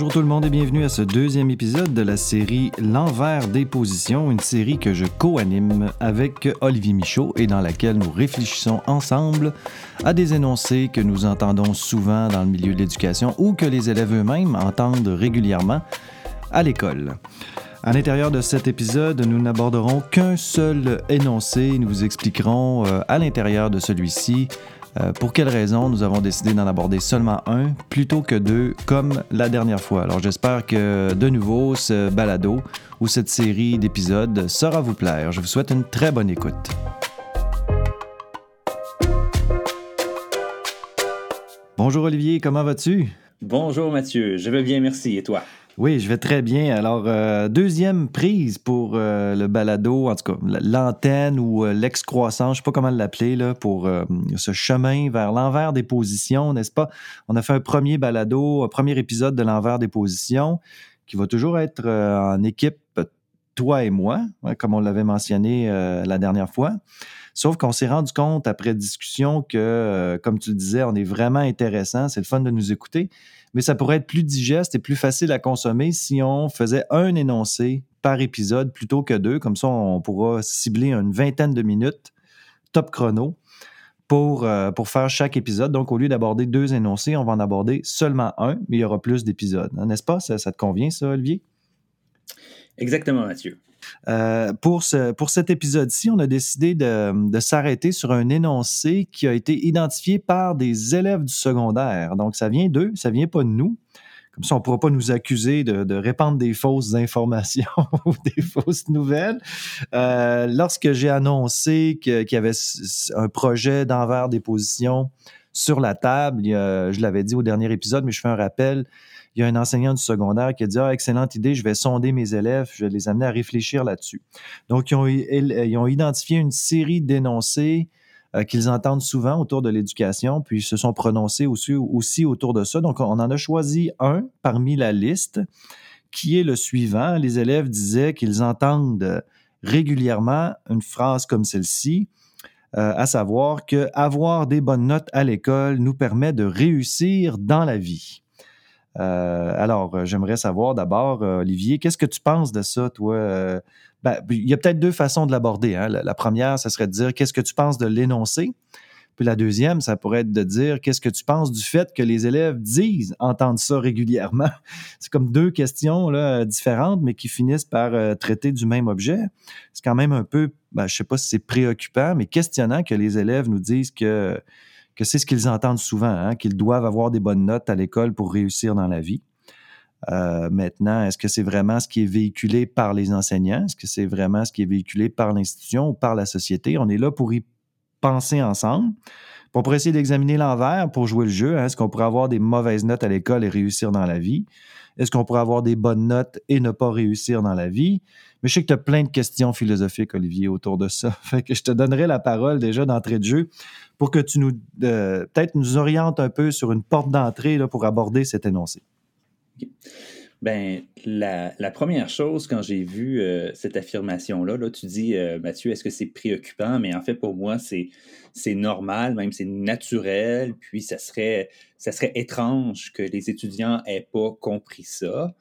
Bonjour tout le monde et bienvenue à ce deuxième épisode de la série L'envers des positions, une série que je co-anime avec Olivier Michaud et dans laquelle nous réfléchissons ensemble à des énoncés que nous entendons souvent dans le milieu de l'éducation ou que les élèves eux-mêmes entendent régulièrement à l'école. À l'intérieur de cet épisode, nous n'aborderons qu'un seul énoncé. Nous vous expliquerons euh, à l'intérieur de celui-ci euh, pour quelles raisons nous avons décidé d'en aborder seulement un plutôt que deux comme la dernière fois? Alors j'espère que de nouveau ce balado ou cette série d'épisodes saura vous plaire. Je vous souhaite une très bonne écoute. Bonjour Olivier, comment vas-tu? Bonjour Mathieu, je vais bien, merci. Et toi? Oui, je vais très bien. Alors, euh, deuxième prise pour euh, le balado, en tout cas, l'antenne ou euh, l'excroissance, je ne sais pas comment l'appeler, pour ce chemin vers l'envers des positions, n'est-ce pas? On a fait un premier balado, un premier épisode de l'envers des positions qui va toujours être en équipe, toi et moi, hein, comme on l'avait mentionné la dernière fois. Sauf qu'on s'est rendu compte après discussion que, comme tu le disais, on est vraiment intéressant, c'est le fun de nous écouter mais ça pourrait être plus digeste et plus facile à consommer si on faisait un énoncé par épisode plutôt que deux. Comme ça, on pourra cibler une vingtaine de minutes, top chrono, pour, euh, pour faire chaque épisode. Donc, au lieu d'aborder deux énoncés, on va en aborder seulement un, mais il y aura plus d'épisodes. N'est-ce pas? Ça te convient, ça, Olivier? Exactement, Mathieu. Euh, pour, ce, pour cet épisode-ci, on a décidé de, de s'arrêter sur un énoncé qui a été identifié par des élèves du secondaire. Donc, ça vient d'eux, ça vient pas de nous. Comme ça, on ne pourra pas nous accuser de, de, répandre des fausses informations ou des fausses nouvelles. Euh, lorsque j'ai annoncé qu'il y avait un projet d'envers des positions sur la table, je l'avais dit au dernier épisode, mais je fais un rappel, il y a un enseignant du secondaire qui a dit ah, excellente idée, je vais sonder mes élèves, je vais les amener à réfléchir là-dessus. Donc, ils ont, identifié une série d'énoncés euh, qu'ils entendent souvent autour de l'éducation, puis ils se sont prononcés aussi, aussi autour de ça. Donc, on en a choisi un parmi la liste qui est le suivant. Les élèves disaient qu'ils entendent régulièrement une phrase comme celle-ci. Euh, à savoir que avoir des bonnes notes à l'école nous permet de réussir dans la vie. Euh, alors, euh, j'aimerais savoir d'abord, euh, Olivier, qu'est-ce que tu penses de ça, toi? Ben, il y a peut-être deux façons de l'aborder. Hein. La, première, ça serait de dire qu'est-ce que tu penses de l'énoncé. Puis la deuxième, ça pourrait être de dire qu'est-ce que tu penses du fait que les élèves disent entendre ça régulièrement. C'est comme deux questions différentes, mais qui finissent par traiter du même objet. C'est quand même un peu, ben, je ne sais pas si c'est préoccupant, mais questionnant que les élèves nous disent que que c'est ce qu'ils entendent souvent, hein, qu'ils doivent avoir des bonnes notes à l'école pour réussir dans la vie. Euh, maintenant, est-ce que c'est vraiment ce qui est véhiculé par les enseignants? Est-ce que c'est vraiment ce qui est véhiculé par l'institution ou par la société? On est là pour y penser ensemble. Pour essayer d'examiner l'envers, pour jouer le jeu, hein. est-ce qu'on pourrait avoir des mauvaises notes à l'école et réussir dans la vie? Est-ce qu'on pourrait avoir des bonnes notes et ne pas réussir dans la vie? Mais je sais que tu as plein de questions philosophiques, Olivier, autour de ça. Fait je te donnerai la parole déjà d'entrée de jeu pour que tu nous, euh, peut-être nous orientes un peu sur une porte d'entrée pour aborder cet énoncé. Ben, la, première chose, quand j'ai vu euh, cette affirmation-là, là, tu dis, euh, Mathieu, est-ce que c'est préoccupant? Mais en fait, pour moi, c'est, c'est normal, même c'est naturel, puis ça serait, ça serait étrange que les étudiants aient pas compris ça.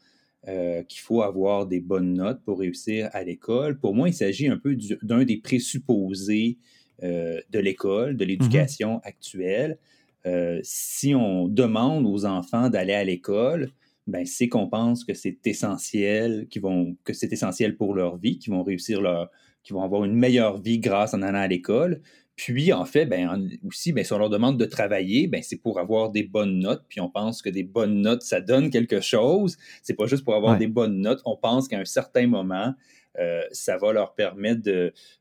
Euh, qu'il faut avoir des bonnes notes pour réussir à l'école. Pour moi, il s'agit un peu d'un des présupposés de l'école, de l'éducation mm-hmm. actuelle. Si on demande aux enfants d'aller à l'école, ben, c'est qu'on pense que c'est essentiel, vont, que c'est essentiel pour leur vie, qu'ils vont réussir leur, qu'ils vont avoir une meilleure vie grâce en allant à l'école. Puis, en fait, ben, aussi, ben, si on leur demande de travailler, ben, c'est pour avoir des bonnes notes. Puis, on pense que des bonnes notes, ça donne quelque chose. C'est pas juste pour avoir des bonnes notes. On pense qu'à un certain moment, euh, ça va leur permettre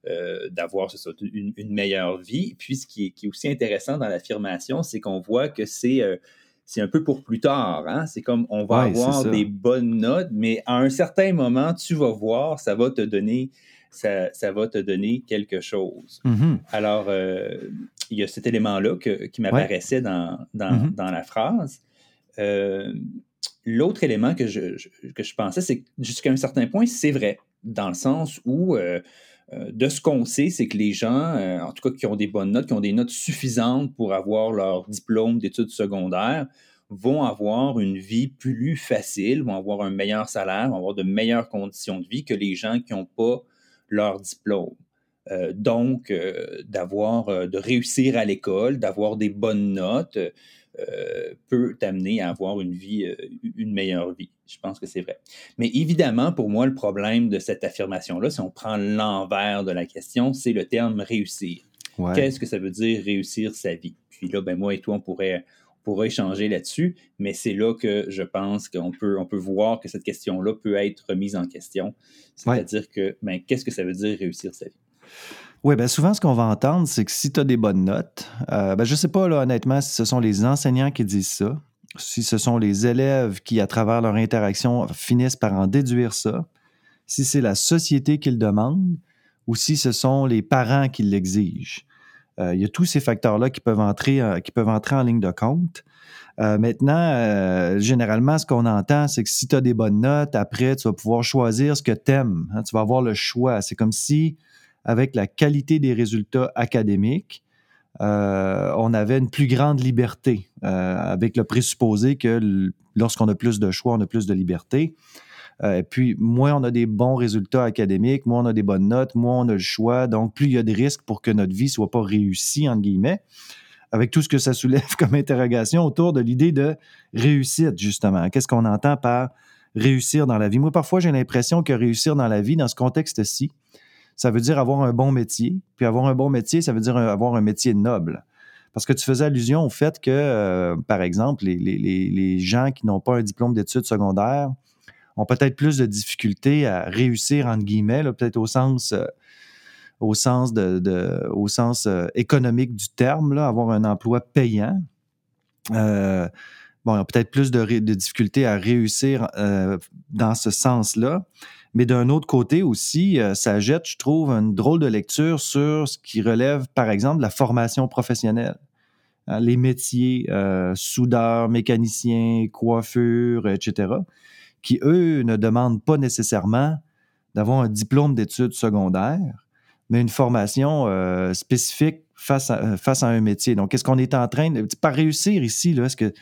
euh, d'avoir une, une, meilleure vie. Puis, ce qui est, qui est aussi intéressant dans l'affirmation, c'est qu'on voit que c'est, euh, c'est un peu pour plus tard. Hein? C'est comme on va avoir des bonnes notes, mais à un certain moment, tu vas voir, ça va te donner ça, va te donner quelque chose. Mm-hmm. Alors, euh, il y a cet élément-là qui m'apparaissait dans, mm-hmm. dans, la phrase. Euh, l'autre élément que je, que je pensais, c'est que jusqu'à un certain point, c'est vrai, dans le sens où, euh, de ce qu'on sait, c'est que les gens, en tout cas qui ont des bonnes notes, qui ont des notes suffisantes pour avoir leur diplôme d'études secondaires, vont avoir une vie plus facile, vont avoir un meilleur salaire, vont avoir de meilleures conditions de vie que les gens qui n'ont pas leur diplôme. Euh, donc, euh, d'avoir, euh, de réussir à l'école, d'avoir des bonnes notes, peut t'amener à avoir une vie, une meilleure vie. Je pense que c'est vrai. Mais évidemment, pour moi, le problème de cette affirmation-là, si on prend l'envers de la question, c'est le terme réussir. Qu'est-ce que ça veut dire réussir sa vie? Puis là, ben moi et toi, on pourrait, pourrait échanger là-dessus, mais c'est là que je pense qu'on peut, on peut voir que cette question-là peut être remise en question. C'est-à-dire que, ben, qu'est-ce que ça veut dire réussir sa vie? Oui, bien souvent, ce qu'on va entendre, c'est que si tu as des bonnes notes, euh, ben, je ne sais pas, là, honnêtement, si ce sont les enseignants qui disent ça, si ce sont les élèves qui, à travers leur interaction, finissent par en déduire ça, si c'est la société qui le demande ou si ce sont les parents qui l'exigent. Euh, il y a tous ces facteurs-là qui, peuvent entrer, euh, qui peuvent entrer en ligne de compte. maintenant, généralement, ce qu'on entend, c'est que si tu as des bonnes notes, après, tu vas pouvoir choisir ce que tu aimes. Hein. tu vas avoir le choix. C'est comme si avec la qualité des résultats académiques, euh, on avait une plus grande liberté, euh, avec le présupposé que lorsqu'on a plus de choix, on a plus de liberté. Euh, et puis, moins on a des bons résultats académiques, moins on a des bonnes notes, moins on a le choix. Donc, plus il y a de risques pour que notre vie soit pas réussie, entre guillemets, avec tout ce que ça soulève comme interrogation autour de l'idée de réussite, justement. Qu'est-ce qu'on entend par réussir dans la vie? Moi, parfois, j'ai l'impression que réussir dans la vie, dans ce contexte-ci, ça veut dire avoir un bon métier. Puis avoir un bon métier, ça veut dire avoir un métier noble. Parce que tu faisais allusion au fait que, euh, par exemple, les, gens qui n'ont pas un diplôme d'études secondaires ont peut-être plus de difficultés à réussir, entre guillemets, peut-être au sens, euh, au sens, de, au sens euh, économique du terme, avoir un emploi payant. bon, ils ont peut-être plus de, de, difficultés à réussir dans ce sens-là. Mais d'un autre côté aussi, euh, ça jette, je trouve, une drôle de lecture sur ce qui relève, par exemple, de la formation professionnelle. Hein, les métiers, euh, soudeurs, mécaniciens, coiffures, etc., qui, eux, ne demandent pas nécessairement d'avoir un diplôme d'études secondaires, mais une formation euh, spécifique face à, un métier. Donc, est-ce qu'on est en train de... Par réussir ici, est-ce que,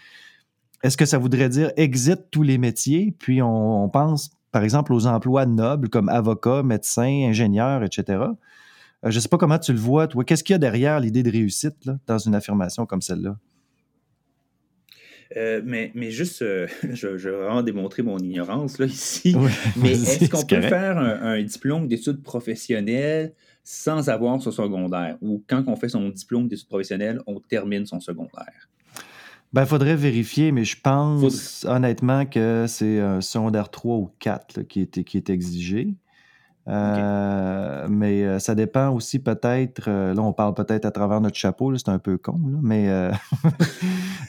est que ça voudrait dire exit tous les métiers, puis on pense par exemple, aux emplois nobles comme avocat, médecin, ingénieur, etc. Euh, je ne sais pas comment tu le vois, toi. Qu'est-ce qu'il y a derrière l'idée de réussite dans une affirmation comme celle-là? Euh, mais, mais juste, euh, je, vais vraiment démontrer mon ignorance là, ici. mais est-ce qu'on peut faire un, diplôme d'études professionnelles sans avoir son secondaire? Ou quand on fait son diplôme d'études professionnelles, on termine son secondaire? Ben, il faudrait vérifier, mais je pense honnêtement que c'est un secondaire 3 ou 4 qui, est, qui est exigé. Euh, mais euh, ça dépend aussi peut-être, euh, là on parle peut-être à travers notre chapeau, c'est un peu con, mais,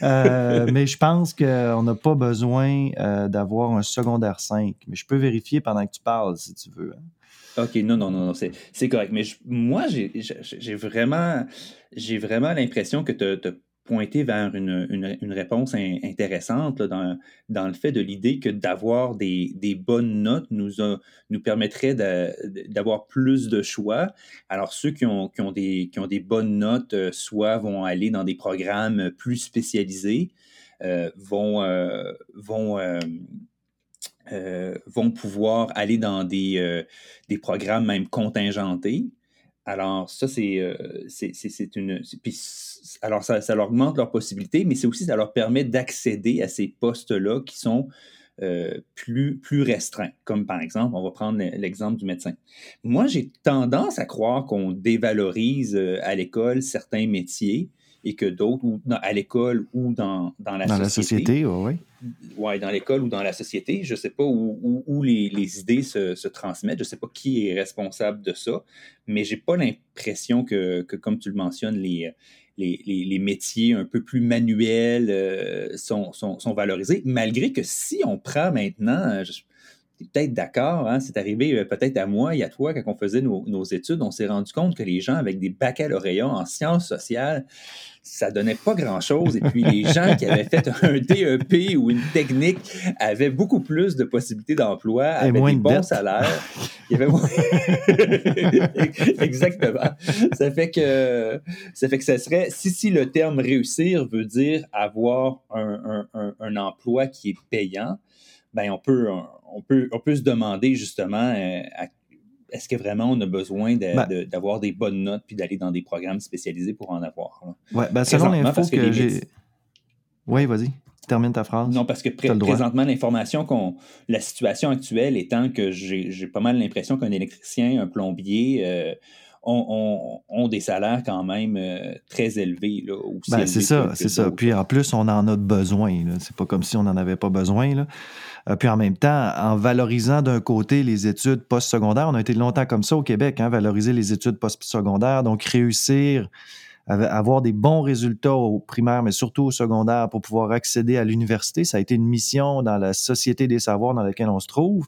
mais je pense qu'on n'a pas besoin d'avoir un secondaire 5. Mais je peux vérifier pendant que tu parles si tu veux. Hein. OK, non, non, non, non c'est correct. Mais moi, j'ai vraiment, vraiment l'impression que tu as pointer vers une, une, réponse intéressante dans, dans, le fait de l'idée que d'avoir des, des, bonnes notes nous, nous permettrait d'avoir plus de choix. Alors, ceux qui ont, qui ont, des, qui ont des bonnes notes, euh, soit vont aller dans des programmes plus spécialisés, euh, vont, euh, vont, vont pouvoir aller dans des, des programmes même contingentés. Alors, ça, c'est une. alors, ça, leur augmente leurs possibilités, mais c'est aussi, ça leur permet d'accéder à ces postes-là qui sont plus, plus restreints. Comme par exemple, on va prendre l'exemple du médecin. Moi, j'ai tendance à croire qu'on dévalorise à l'école certains métiers et que d'autres, ou à l'école ou dans, dans la dans société. la société, oui. Oui, dans l'école ou dans la société. Je ne sais pas où, où, les, les, idées se, se, transmettent. Je ne sais pas qui est responsable de ça, mais je n'ai pas l'impression que, que, comme tu le mentionnes, les, les, les, métiers un peu plus manuels euh, sont, sont, sont, valorisés, malgré que si on prend maintenant, peut-être d'accord, hein, c'est arrivé peut-être à moi et à toi quand on faisait nos, nos études, on s'est rendu compte que les gens avec des baccalauréats en sciences sociales, ça donnait pas grand-chose. Et puis, les gens qui avaient fait un DEP ou une technique avaient beaucoup plus de possibilités d'emploi, avaient des bons salaires. Il y avait moins... Exactement. Ça fait que ça fait que ça serait, si, si le terme réussir veut dire avoir un, un, un, emploi qui est payant, ben on peut, on peut, on peut se demander justement euh, à est-ce que vraiment on a besoin ben d'avoir des bonnes notes puis d'aller dans des programmes spécialisés pour en avoir? Oui, ben selon l'info que, j'ai. Oui, vas-y. Termine ta phrase. Non, parce que présentement, l'information qu'on. La situation actuelle étant que j'ai pas mal l'impression qu'un électricien, un plombier, euh, ont, des salaires quand même euh, très élevés. Ben, c'est ça, c'est ça. Puis en plus, on en a besoin. C'est pas comme si on n'en avait pas besoin. Là. Euh, puis en même temps, en valorisant d'un côté les études postsecondaires, on a été longtemps comme ça au Québec, hein, valoriser les études postsecondaires, donc réussir à avoir des bons résultats au primaire, mais surtout au secondaire pour pouvoir accéder à l'université. Ça a été une mission dans la société des savoirs dans laquelle on se trouve.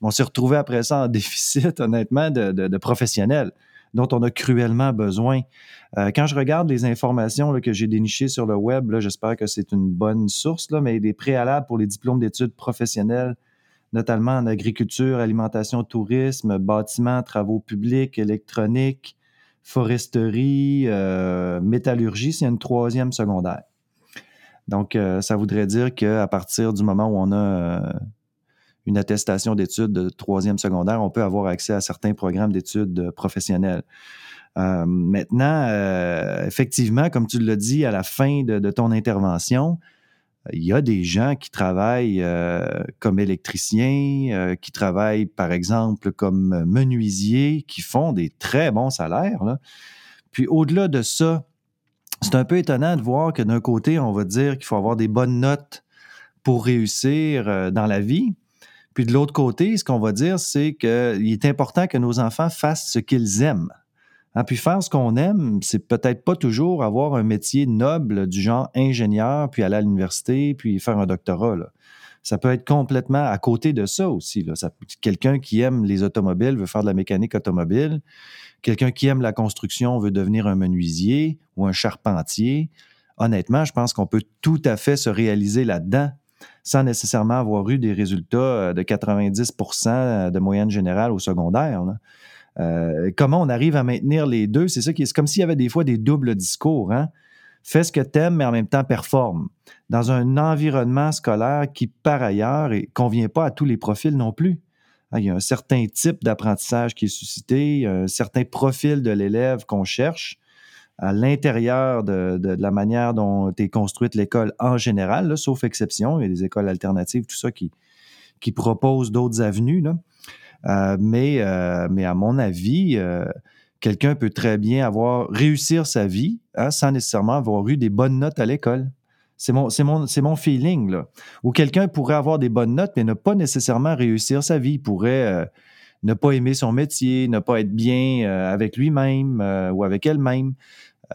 On s'est retrouvé après ça en déficit, honnêtement, de professionnels dont on a cruellement besoin. Euh, quand je regarde les informations que j'ai dénichées sur le web, j'espère que c'est une bonne source, là, mais des préalables pour les diplômes d'études professionnelles, notamment en agriculture, alimentation, tourisme, bâtiment, travaux publics, électronique, foresterie, euh, métallurgie, c'est une troisième secondaire. Donc, euh, ça voudrait dire qu'à partir du moment où on a une attestation d'études de troisième secondaire, on peut avoir accès à certains programmes d'études professionnelles. Euh, maintenant, euh, effectivement, comme tu l'as dit à la fin de, ton intervention, il y a des gens qui travaillent euh, comme électriciens, qui travaillent, par exemple, comme menuisiers, qui font des très bons salaires. Puis au-delà de ça, c'est un peu étonnant de voir que d'un côté, on va dire qu'il faut avoir des bonnes notes pour réussir dans la vie. Puis de l'autre côté, ce qu'on va dire, c'est qu'il est important que nos enfants fassent ce qu'ils aiment. Hein, puis faire ce qu'on aime, c'est peut-être pas toujours avoir un métier noble du genre ingénieur, puis aller à l'université, puis faire un doctorat. Ça peut être complètement à côté de ça aussi. Quelqu'un qui aime les automobiles veut faire de la mécanique automobile. Quelqu'un qui aime la construction veut devenir un menuisier ou un charpentier. Honnêtement, je pense qu'on peut tout à fait se réaliser là-dedans sans nécessairement avoir eu des résultats euh, de 90% euh, de moyenne générale au secondaire. Euh, comment on arrive à maintenir les deux? C'est ça qui est, comme s'il y avait des fois des doubles discours. Hein? Fais ce que tu aimes, mais en même temps performe. Dans un environnement scolaire qui, par ailleurs, ne convient pas à tous les profils non plus. Hein, il y a un certain type d'apprentissage qui est suscité, un certain profil de l'élève qu'on cherche à l'intérieur de, la manière dont est construite l'école en général, sauf exception. Il y a des écoles alternatives, tout ça, qui, qui proposent d'autres avenues. Euh, mais, euh, mais à mon avis, euh, quelqu'un peut très bien avoir réussir sa vie hein, sans nécessairement avoir eu des bonnes notes à l'école. C'est mon, mon, mon feeling. Là. Ou quelqu'un pourrait avoir des bonnes notes, mais ne pas nécessairement réussir sa vie. Il pourrait ne pas aimer son métier, ne pas être bien avec lui-même ou avec elle-même.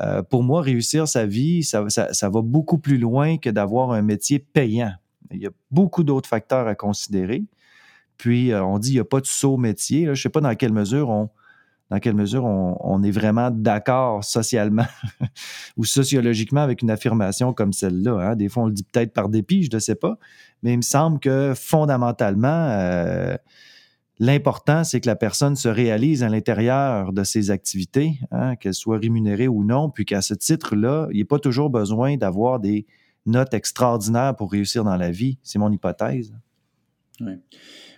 Euh, pour moi, réussir sa vie, ça, va beaucoup plus loin que d'avoir un métier payant. Il y a beaucoup d'autres facteurs à considérer. Puis, euh, on dit qu'il n'y a pas de saut métier. je ne sais pas dans quelle mesure on, est vraiment d'accord socialement ou sociologiquement avec une affirmation comme celle-là. Hein. Des fois, on le dit peut-être par dépit, je ne sais pas, mais il me semble que fondamentalement, euh, L'important, c'est que la personne se réalise à l'intérieur de ses activités, hein, qu'elle soit rémunérée ou non, puis qu'à ce titre-là, il n'y a pas toujours besoin d'avoir des notes extraordinaires pour réussir dans la vie. C'est mon hypothèse. Oui.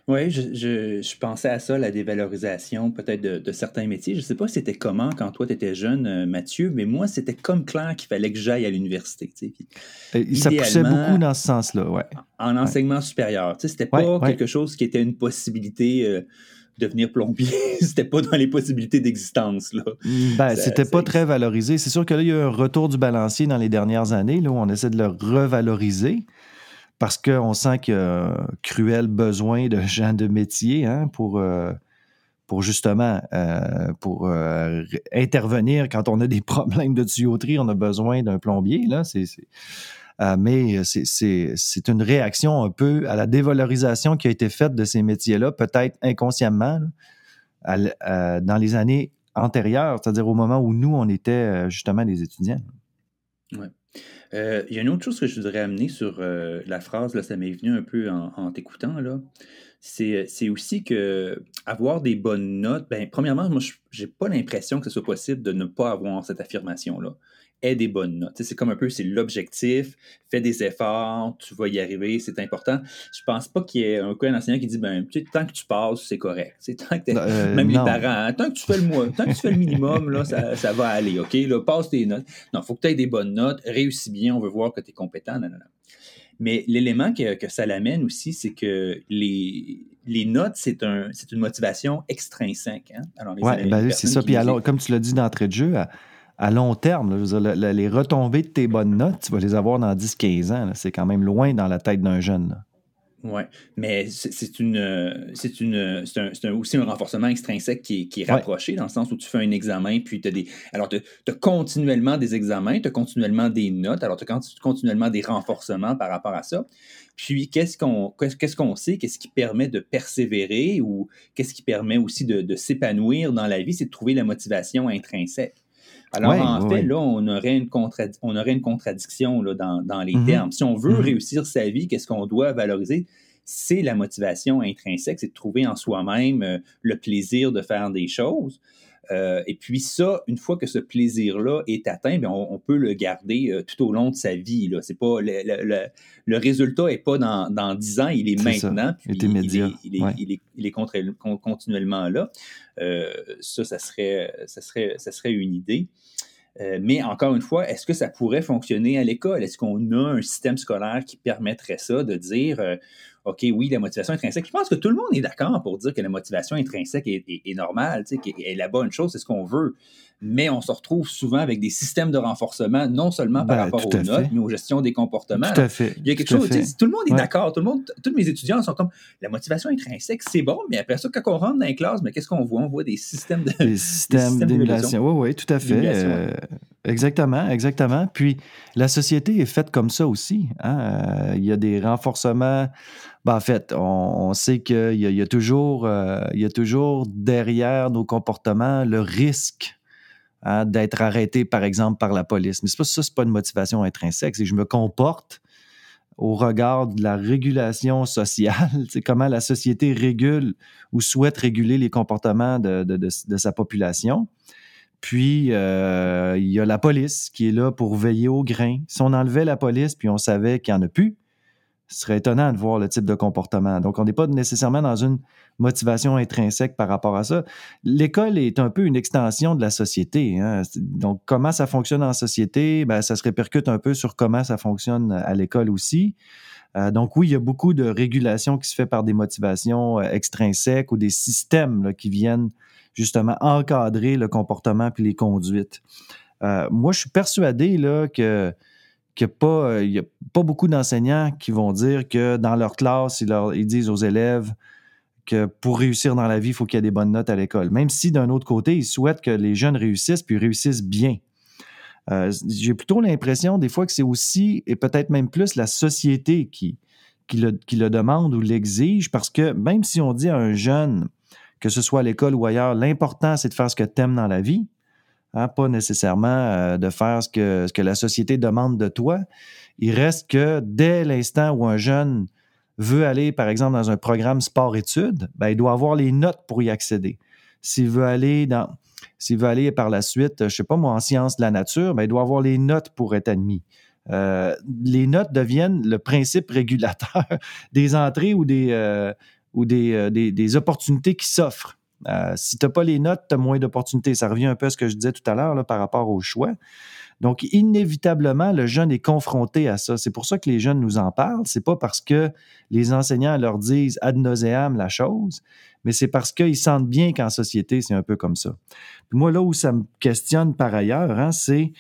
Oui, je, pensais à ça, la dévalorisation peut-être de, certains métiers. Je ne sais pas c'était comment quand toi tu étais jeune, euh, Mathieu, mais moi, c'était comme clair qu'il fallait que j'aille à l'université. ça poussait beaucoup dans ce sens-là, ouais. En enseignement supérieur. Ce n'était pas quelque chose qui était une possibilité. de euh, devenir plombier, c'était pas dans les possibilités d'existence. Là. Mm, ben, c'était pas très valorisé. C'est sûr que là, il y a eu un retour du balancier dans les dernières années, là, où on essaie de le revaloriser parce qu'on sent qu'il y a un cruel besoin de gens de métier hein, pour, euh, pour justement euh, pour euh, intervenir quand on a des problèmes de tuyauterie, on a besoin d'un plombier. Là, mais c'est une réaction un peu à la dévalorisation qui a été faite de ces métiers-là, peut-être inconsciemment, dans les années antérieures, c'est-à-dire au moment où nous, on était justement des étudiants. Oui. il y a une autre chose que je voudrais amener sur la phrase, là, ça m'est venu un peu en, t'écoutant, là c'est aussi que avoir des bonnes notes, ben, premièrement, moi, je n'ai pas l'impression que ce soit possible de ne pas avoir cette affirmation-là. Aie des bonnes notes. C'est comme un peu, c'est l'objectif, fais des efforts, tu vas y arriver, c'est important. Je pense pas qu'il y ait un, un enseignant qui dit, ben, tant que tu passes, c'est correct. Tant que euh, même les parents, hein, tant que tu fais le tant que tu fais le minimum, là, ça, ça va aller, OK? Là, passe tes notes. Non, il faut que tu aies des bonnes notes, réussis bien, on veut voir que tu es compétent. Mais l'élément que, ça l'amène aussi, c'est que les, les notes, c'est un, une motivation extrinsèque. Hein? Oui, ben c'est ça. Puis alors, comme tu l'as dit d'entrée de jeu, à, long terme, les retombées de tes bonnes notes, tu vas les avoir dans 10-15 ans. C'est quand même loin dans la tête d'un jeune. Oui, mais c'est une, c'est une, c'est aussi un renforcement extrinsèque qui est, qui est rapproché dans le sens où tu fais un examen, puis tu as des. Alors, tu as continuellement des examens, tu as continuellement des notes, alors tu as continuellement des renforcements par rapport à ça. Puis, qu'est-ce qu'on qu'est-ce qu'on sait, qu'est-ce qui permet de persévérer ou qu'est-ce qui permet aussi de, de s'épanouir dans la vie, c'est de trouver la motivation intrinsèque. Alors, en fait, là, on aurait une, on aurait une contradiction là, dans, dans les mm-hmm. termes. Si on veut mm-hmm. réussir sa vie, qu'est-ce qu'on doit valoriser? C'est la motivation intrinsèque, c'est de trouver en soi-même euh, le plaisir de faire des choses. Euh, et puis ça, une fois que ce plaisir-là est atteint, bien, on, peut le garder euh, tout au long de sa vie. Là. C'est pas, le, le, le résultat n'est pas dans, dans 10 ans, il est, maintenant. Puis il, est, il, est, il, est, il, est, continuellement là. Euh, ça, ça serait, ça, serait, ça serait une idée. Euh, mais encore une fois, est-ce que ça pourrait fonctionner à l'école? Est-ce qu'on a un système scolaire qui permettrait ça, de dire, euh, OK, oui, la motivation intrinsèque. Je pense que tout le monde est d'accord pour dire que la motivation intrinsèque est, est, normale, qu'elle est la bonne chose, c'est ce qu'on veut. Mais on se retrouve souvent avec des systèmes de renforcement, non seulement par ben, rapport aux notes, mais aux gestions des comportements. Tout à fait. Il y a quelque chose, tout le monde est d'accord, tout le monde, tous mes étudiants sont comme, la motivation intrinsèque, c'est bon, mais après ça, quand on rentre dans les classes, mais qu'est-ce qu'on voit? On voit des systèmes de... Des systèmes, d'émulation. Oui, oui, tout à fait. Exactement, exactement. Puis, la société est faite comme ça aussi. Hein. Euh, il y a des renforcements ben, en fait, on, sait qu'il y, y, a toujours, euh, il y a toujours derrière nos comportements le risque hein, d'être arrêté, par exemple, par la police. Mais pas ça, c'est pas une motivation intrinsèque, c'est que je me comporte au regard de la régulation sociale, c'est comment la société régule ou souhaite réguler les comportements de, sa population. Puis, euh, il y a la police qui est là pour veiller au grain. Si on enlevait la police, puis on savait qu'il n'y en a plus, ce serait étonnant de voir le type de comportement. Donc, on n'est pas nécessairement dans une motivation intrinsèque par rapport à ça. L'école est un peu une extension de la société. Hein. Donc, comment ça fonctionne en société, ben, ça se répercute un peu sur comment ça fonctionne à l'école aussi. Euh, donc oui, il y a beaucoup de régulation qui se fait par des motivations euh, extrinsèques ou des systèmes qui viennent justement encadrer le comportement puis les conduites. Euh, moi, je suis persuadé là, que qu'il n'y euh, a pas beaucoup d'enseignants qui vont dire que dans leur classe, ils, disent aux élèves que pour réussir dans la vie, il faut qu'il y ait des bonnes notes à l'école. Même si d'un autre côté, ils souhaitent que les jeunes réussissent, puis réussissent bien. Euh, j'ai plutôt l'impression des fois que c'est aussi, et peut-être même plus, la société qui, qui le demande ou l'exige, parce que même si on dit à un jeune, que ce soit à l'école ou ailleurs, l'important, c'est de faire ce que tu aimes dans la vie, Hein, pas nécessairement euh, de faire ce que, la société demande de toi. Il reste que dès l'instant où un jeune veut aller, par exemple, dans un programme sport-études, ben, il doit avoir les notes pour y accéder. S'il veut aller dans, s'il veut aller par la suite, je sais pas moi, en sciences de la nature, ben, il doit avoir les notes pour être admis. Euh, les notes deviennent le principe régulateur des entrées ou des, euh, ou des, des, des opportunités qui s'offrent. Euh, si tu n'as pas les notes, tu as moins d'opportunités. Ça revient un peu à ce que je disais tout à l'heure par rapport au choix. Donc, inévitablement, le jeune est confronté à ça. C'est pour ça que les jeunes nous en parlent. C'est pas parce que les enseignants leur disent ad nauseam la chose, mais c'est parce qu'ils sentent bien qu'en société, c'est un peu comme ça. moi, là où ça me questionne par ailleurs, hein, c'est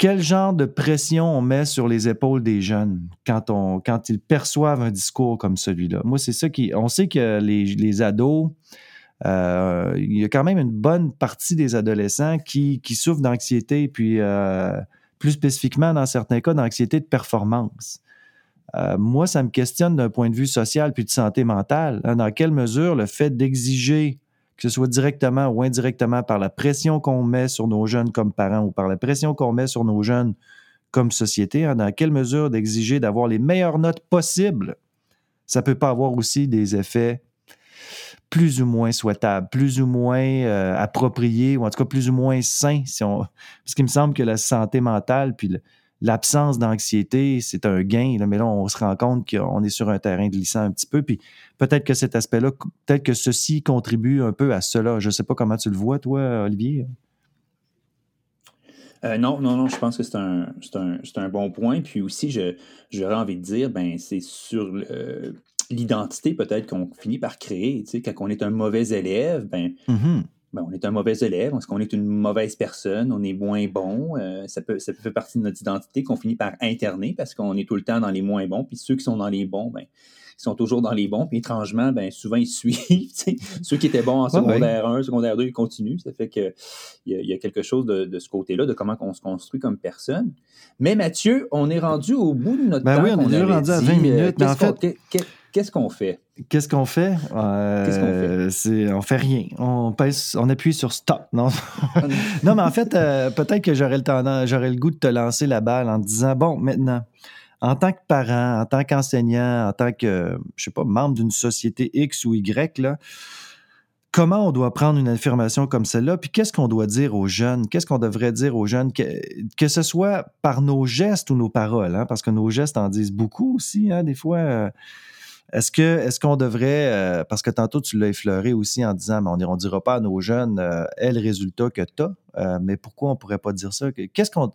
quel genre de pression on met sur les épaules des jeunes quand, on, quand ils perçoivent un discours comme celui-là? Moi, c'est ça qui. On sait que les, les ados, euh, il y a quand même une bonne partie des adolescents qui, qui souffrent d'anxiété puis, euh, plus spécifiquement dans certains cas d'anxiété de performance. Euh, moi, ça me questionne d'un point de vue social puis de santé mentale. Hein, dans quelle mesure le fait d'exiger, que ce soit directement ou indirectement par la pression qu'on met sur nos jeunes comme parents ou par la pression qu'on met sur nos jeunes comme société, hein, dans quelle mesure d'exiger d'avoir les meilleures notes possibles, ça peut pas avoir aussi des effets plus ou moins souhaitables, plus ou moins euh, appropriés, ou en tout cas plus ou moins sains. Parce qu'il me semble que la santé mentale, puis l'absence d'anxiété, c'est un gain. Là, mais là, on se rend compte qu'on est sur un terrain glissant un petit peu. Puis peut-être que cet aspect-là, peut-être que ceci contribue un peu à cela. Je ne sais pas comment tu le vois, toi, Olivier. Euh, non, non, non, je pense que c'est un, un, un, bon point. Puis aussi, j'aurais envie de dire, ben, c'est sur l'identité peut-être qu'on finit par créer. Tu sais, quand on est un mauvais élève, ben, mm-hmm. Ben on est un mauvais élève, parce qu'on est une mauvaise personne, on est moins bon. Euh, ça, peut, ça peut faire partie de notre identité qu'on finit par interner parce qu'on est tout le temps dans les moins bons. Puis ceux qui sont dans les bons, ben, sont toujours dans les bons. Puis étrangement, ben, souvent, ils suivent. Ceux qui étaient bons en secondaire 1, secondaire 2, ils continuent. Ça fait qu'il y, a, y a quelque chose de, ce côté-là, de comment on se construit comme personne. Mais Mathieu, on est rendu au bout de notre ben temps. Oui, on, est rendu à 20 euh, minutes. mais en fait, Qu'est-ce qu'on fait? Qu'est-ce qu'on fait? Euh, Qu'est-ce qu'on fait? On fait rien. On, pèse, on appuie sur stop. Non, non mais en fait, euh, peut-être que j'aurais le, j'aurais le goût de te lancer la balle en te disant, bon, maintenant, en tant que parent, en tant qu'enseignant, en tant que, je sais pas, membre d'une société X ou Y, là, comment on doit prendre une affirmation comme celle-là, puis qu'est-ce qu'on doit dire aux jeunes, qu'est-ce qu'on devrait dire aux jeunes, que, que, ce soit par nos gestes ou nos paroles, hein, parce que nos gestes en disent beaucoup aussi, hein, des fois. Euh, est-ce que est-ce qu'on devrait, euh, parce que tantôt tu l'as effleuré aussi en disant, mais on ne dira pas à nos jeunes, euh, le résultat que tu as, mais pourquoi on ne pourrait pas dire ça? Qu'est-ce qu'on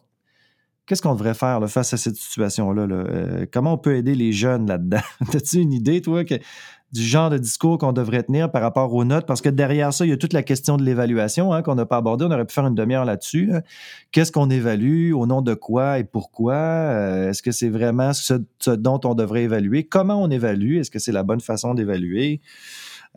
Qu'est-ce devrait faire face à cette situation-là? Euh, comment on peut aider les jeunes là-dedans? As-tu une idée, toi, du genre de discours qu'on devrait tenir par rapport aux notes? Parce que derrière ça, il y a toute la question de l'évaluation hein, qu'on n'a pas abordée. On aurait pu faire une demi-heure là-dessus. Hein. Qu'est-ce qu'on évalue? Au nom de quoi et pourquoi? Euh, est-ce que c'est vraiment ce, dont on devrait évaluer? Comment on évalue? Est-ce que c'est la bonne façon d'évaluer?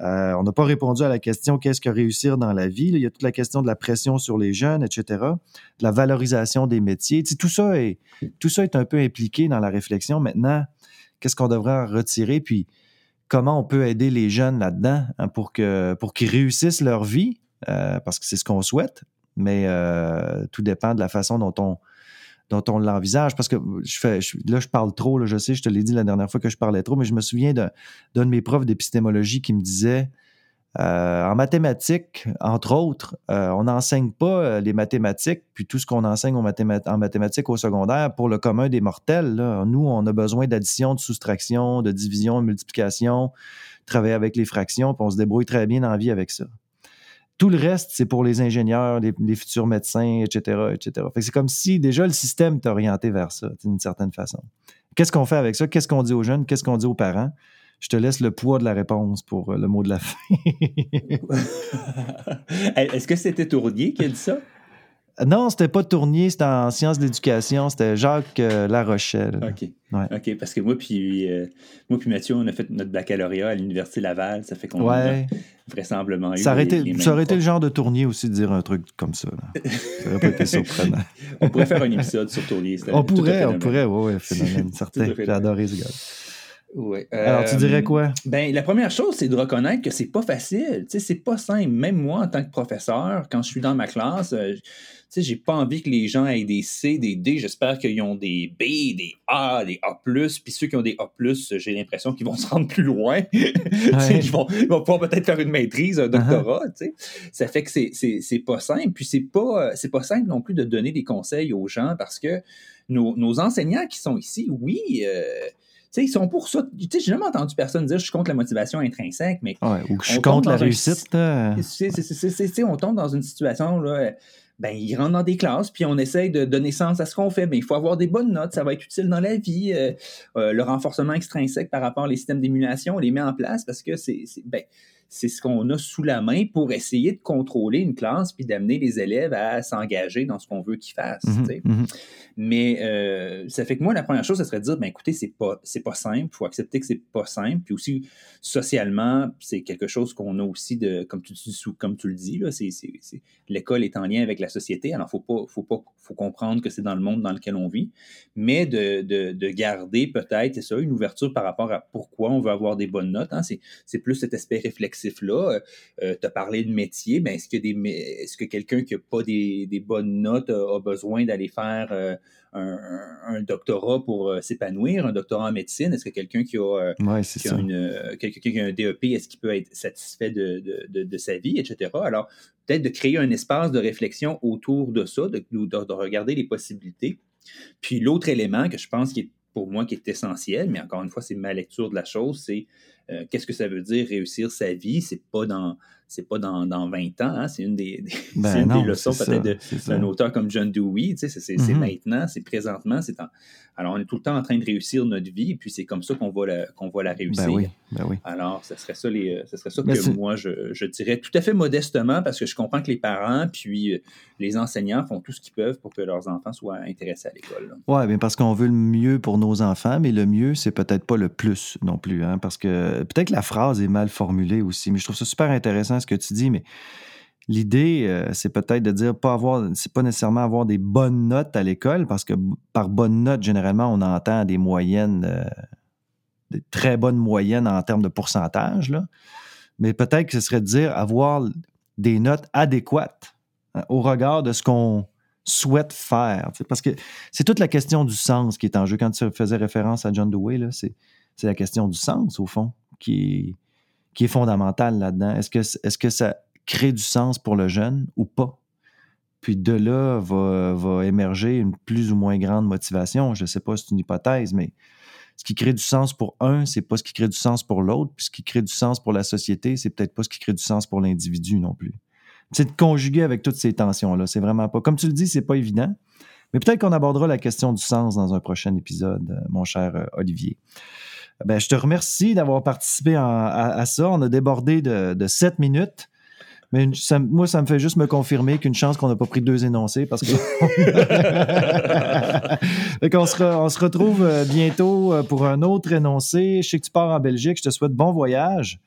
Euh, on n'a pas répondu à la question qu'est-ce que réussir dans la vie. Il y a toute la question de la pression sur les jeunes, etc., de la valorisation des métiers. tout, ça est, tout ça est un peu impliqué dans la réflexion. Maintenant, qu'est-ce qu'on devrait en retirer? Puis comment on peut aider les jeunes là-dedans hein, pour, qu'ils réussissent leur vie, euh, parce que c'est ce qu'on souhaite, mais euh, tout dépend de la façon dont on, dont on l'envisage. Parce que je fais, là, je parle trop, je sais, je te l'ai dit la dernière fois que je parlais trop, mais je me souviens d'un de, mes profs d'épistémologie qui me disait euh, en mathématiques, entre autres, euh, on n'enseigne pas euh, les mathématiques, puis tout ce qu'on enseigne en mathématiques au secondaire pour le commun des mortels. Nous, on a besoin d'addition, de soustraction, de division, de multiplication, travailler avec les fractions, puis on se débrouille très bien la vie avec ça. Tout le reste, c'est pour les ingénieurs, les, futurs médecins, etc., etc. c'est comme si déjà le système t'a orienté vers ça, d'une certaine façon. Qu'est-ce qu'on fait avec ça? Qu'est-ce qu'on dit aux jeunes? Qu'est-ce qu'on dit aux parents? Je te laisse le poids de la réponse pour euh, le mot de la fin. Est-ce que c'était Tournier qui a dit ça? Non, c'était pas Tournier, c'était en sciences d'éducation, c'était Jacques euh, Larochelle. OK. OK, parce que moi puis, euh, moi puis Mathieu, on a fait notre baccalauréat à l'Université Laval, ça fait qu'on ouais. a vraisemblablement ça aurait, été, ça aurait été le genre de Tournier aussi de dire un truc comme ça. ça aurait pas été surprenant. on pourrait faire un épisode sur Tournier. On pourrait, on pourrait, oui, ouais, phénomène, certain. J'ai adoré ce gars. Ouais. Alors, tu dirais quoi? Euh, ben, la première chose, c'est de reconnaître que c'est pas facile. Tu sais, c'est pas simple. Même moi, en tant que professeur, quand je suis dans ma classe, euh, tu sais, j'ai pas envie que les gens aient des C, des D. J'espère qu'ils ont des B, des A, des A+. Puis ceux qui ont des A+, j'ai l'impression qu'ils vont se rendre plus loin. ils, vont, ils vont pouvoir peut-être faire une maîtrise, un doctorat. Uh-huh. tu sais. Ça fait que c'est pas simple. Puis c'est pas, c'est pas simple non plus de donner des conseils aux gens parce que nos, nos enseignants qui sont ici, oui... Euh, ils sont pour ça. Tu sais, j'ai jamais entendu personne dire je suis contre la motivation intrinsèque, mais. ou je suis contre la réussite. on tombe dans une situation, là, ben, ils rentrent dans des classes, puis on essaye de donner sens à ce qu'on fait. Mais il faut avoir des bonnes notes, ça va être utile dans la vie. Euh, euh, le renforcement extrinsèque par rapport aux systèmes d'émulation, on les met en place parce que c'est. Ben, c'est ce qu'on a sous la main pour essayer de contrôler une classe puis d'amener les élèves à s'engager dans ce qu'on veut qu'ils fassent. Mhm, mhm. Mais euh, ça fait que moi, la première chose, ce serait de dire, ben écoutez, c'est pas, c'est pas simple, il faut accepter que c'est pas simple. Puis aussi, socialement, c'est quelque chose qu'on a aussi de, comme tu, comme tu le dis, là, c'est, l'école est en lien avec la société, alors faut pas, faut pas, faut comprendre que c'est dans le monde dans lequel on vit, mais de, de, de garder peut-être, ça, une ouverture par rapport à pourquoi on veut avoir des bonnes notes. Hein. C'est, plus cet aspect réflexif-là. Euh, tu as parlé de métier, ben est-ce que, des, est-ce que quelqu'un qui n'a pas des, des, bonnes notes a, besoin d'aller faire euh, un, doctorat pour euh, s'épanouir, un doctorat en médecine? Est-ce que quelqu'un qui a, euh, une, euh, qui a un DEP, est-ce qu'il peut être satisfait de, de, sa vie, etc.? Alors, peut-être de créer un espace de réflexion autour de ça, de, de regarder les possibilités. Puis l'autre élément que je pense qui est pour moi qui est essentiel, mais encore une fois, c'est ma lecture de la chose, c'est qu'est-ce que ça veut dire réussir sa vie? C'est pas dans c'est pas dans, dans, 20 ans, hein? c'est une des, ben une des leçons peut-être d'un auteur comme John Dewey, c'est mm-hmm. maintenant, c'est présentement, c'est alors on est tout le temps en train de réussir notre vie, et puis c'est comme ça qu'on va la, qu'on va la ben réussir. oui, ben oui. Alors, ce serait ça, les, ce serait ça que moi, je, je, dirais tout à fait modestement, parce que je comprends que les parents, puis euh, les enseignants font tout ce qu'ils peuvent pour que leurs enfants soient intéressés à l'école. Oui, bien parce qu'on veut le mieux pour nos enfants, mais le mieux, c'est peut-être pas le plus non plus, hein, parce que peut-être que la phrase est mal formulée aussi, mais je trouve ça super intéressant ce que tu dis, mais l'idée, euh, c'est peut-être de dire pas avoir, c'est pas nécessairement avoir des bonnes notes à l'école, parce que par bonne note, généralement, on entend des moyennes, euh, des très bonnes moyennes en termes de pourcentage, là. Mais peut-être que ce serait de dire avoir des notes adéquates hein, au regard de ce qu'on souhaite faire. Parce que c'est toute la question du sens qui est en jeu. Quand tu faisais référence à John Dewey, c'est la question du sens, au fond, qui, qui est fondamental là-dedans. Est-ce que, est que ça crée du sens pour le jeune ou pas? Puis de là va, va émerger une plus ou moins grande motivation. Je ne sais pas, c'est une hypothèse, mais ce qui crée du sens pour un, c'est pas ce qui crée du sens pour l'autre. Puis ce qui crée du sens pour la société, c'est peut-être pas ce qui crée du sens pour l'individu non plus. C'est de conjuguer avec toutes ces tensions-là. C'est vraiment pas. Comme tu le dis, c'est pas évident. Mais peut-être qu'on abordera la question du sens dans un prochain épisode, mon cher euh, Olivier. Ben, je te remercie d'avoir participé à, ça. On a débordé de, de 7 minutes. Mais moi, ça me fait juste me confirmer qu'une chance qu'on n'a pas pris deux énoncés parce que. on, se se retrouve euh, bientôt euh, pour un autre énoncé. Je sais que tu pars en Belgique. Je te souhaite bon voyage.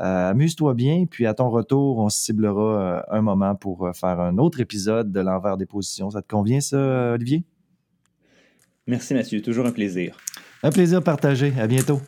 Euh, amuse-toi bien. Puis à ton retour, on ciblera un moment pour faire un autre épisode de l'envers des positions. Ça te convient, ça, Olivier? Merci, Mathieu. Toujours un plaisir. Un plaisir partagé. À bientôt.